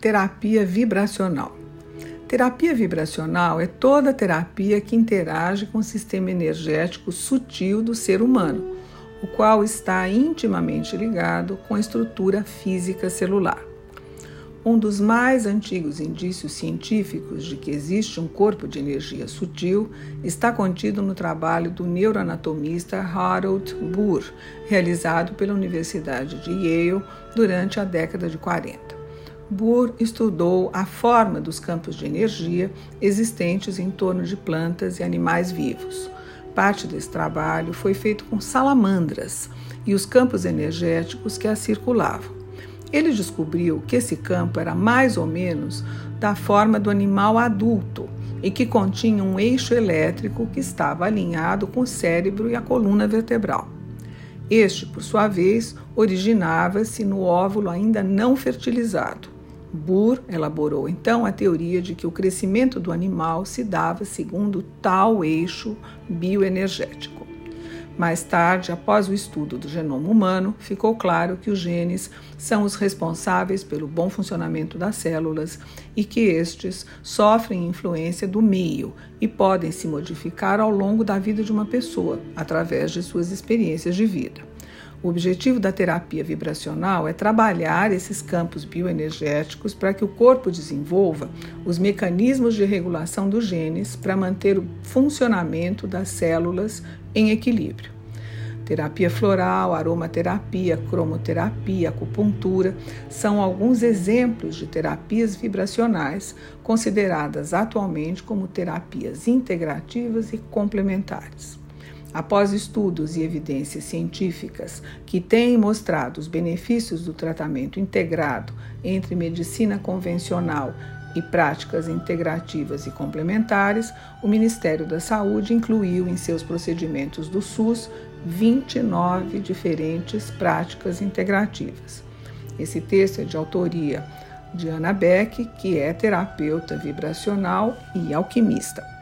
Terapia vibracional. Terapia vibracional é toda terapia que interage com o sistema energético sutil do ser humano, o qual está intimamente ligado com a estrutura física celular. Um dos mais antigos indícios científicos de que existe um corpo de energia sutil está contido no trabalho do neuroanatomista Harold Burr, realizado pela Universidade de Yale durante a década de 40. Burr estudou a forma dos campos de energia existentes em torno de plantas e animais vivos. Parte desse trabalho foi feito com salamandras e os campos energéticos que as circulavam. Ele descobriu que esse campo era mais ou menos da forma do animal adulto e que continha um eixo elétrico que estava alinhado com o cérebro e a coluna vertebral. Este, por sua vez, originava-se no óvulo ainda não fertilizado. Burr elaborou então a teoria de que o crescimento do animal se dava segundo tal eixo bioenergético. Mais tarde, após o estudo do genoma humano, ficou claro que os genes são os responsáveis pelo bom funcionamento das células e que estes sofrem influência do meio e podem se modificar ao longo da vida de uma pessoa, através de suas experiências de vida. O objetivo da terapia vibracional é trabalhar esses campos bioenergéticos para que o corpo desenvolva os mecanismos de regulação dos genes para manter o funcionamento das células em equilíbrio. Terapia floral, aromaterapia, cromoterapia, acupuntura são alguns exemplos de terapias vibracionais consideradas atualmente como terapias integrativas e complementares. Após estudos e evidências científicas que têm mostrado os benefícios do tratamento integrado entre medicina convencional e práticas integrativas e complementares, o Ministério da Saúde incluiu em seus procedimentos do SUS 29 diferentes práticas integrativas. Esse texto é de autoria de Ana Beck, que é terapeuta vibracional e alquimista.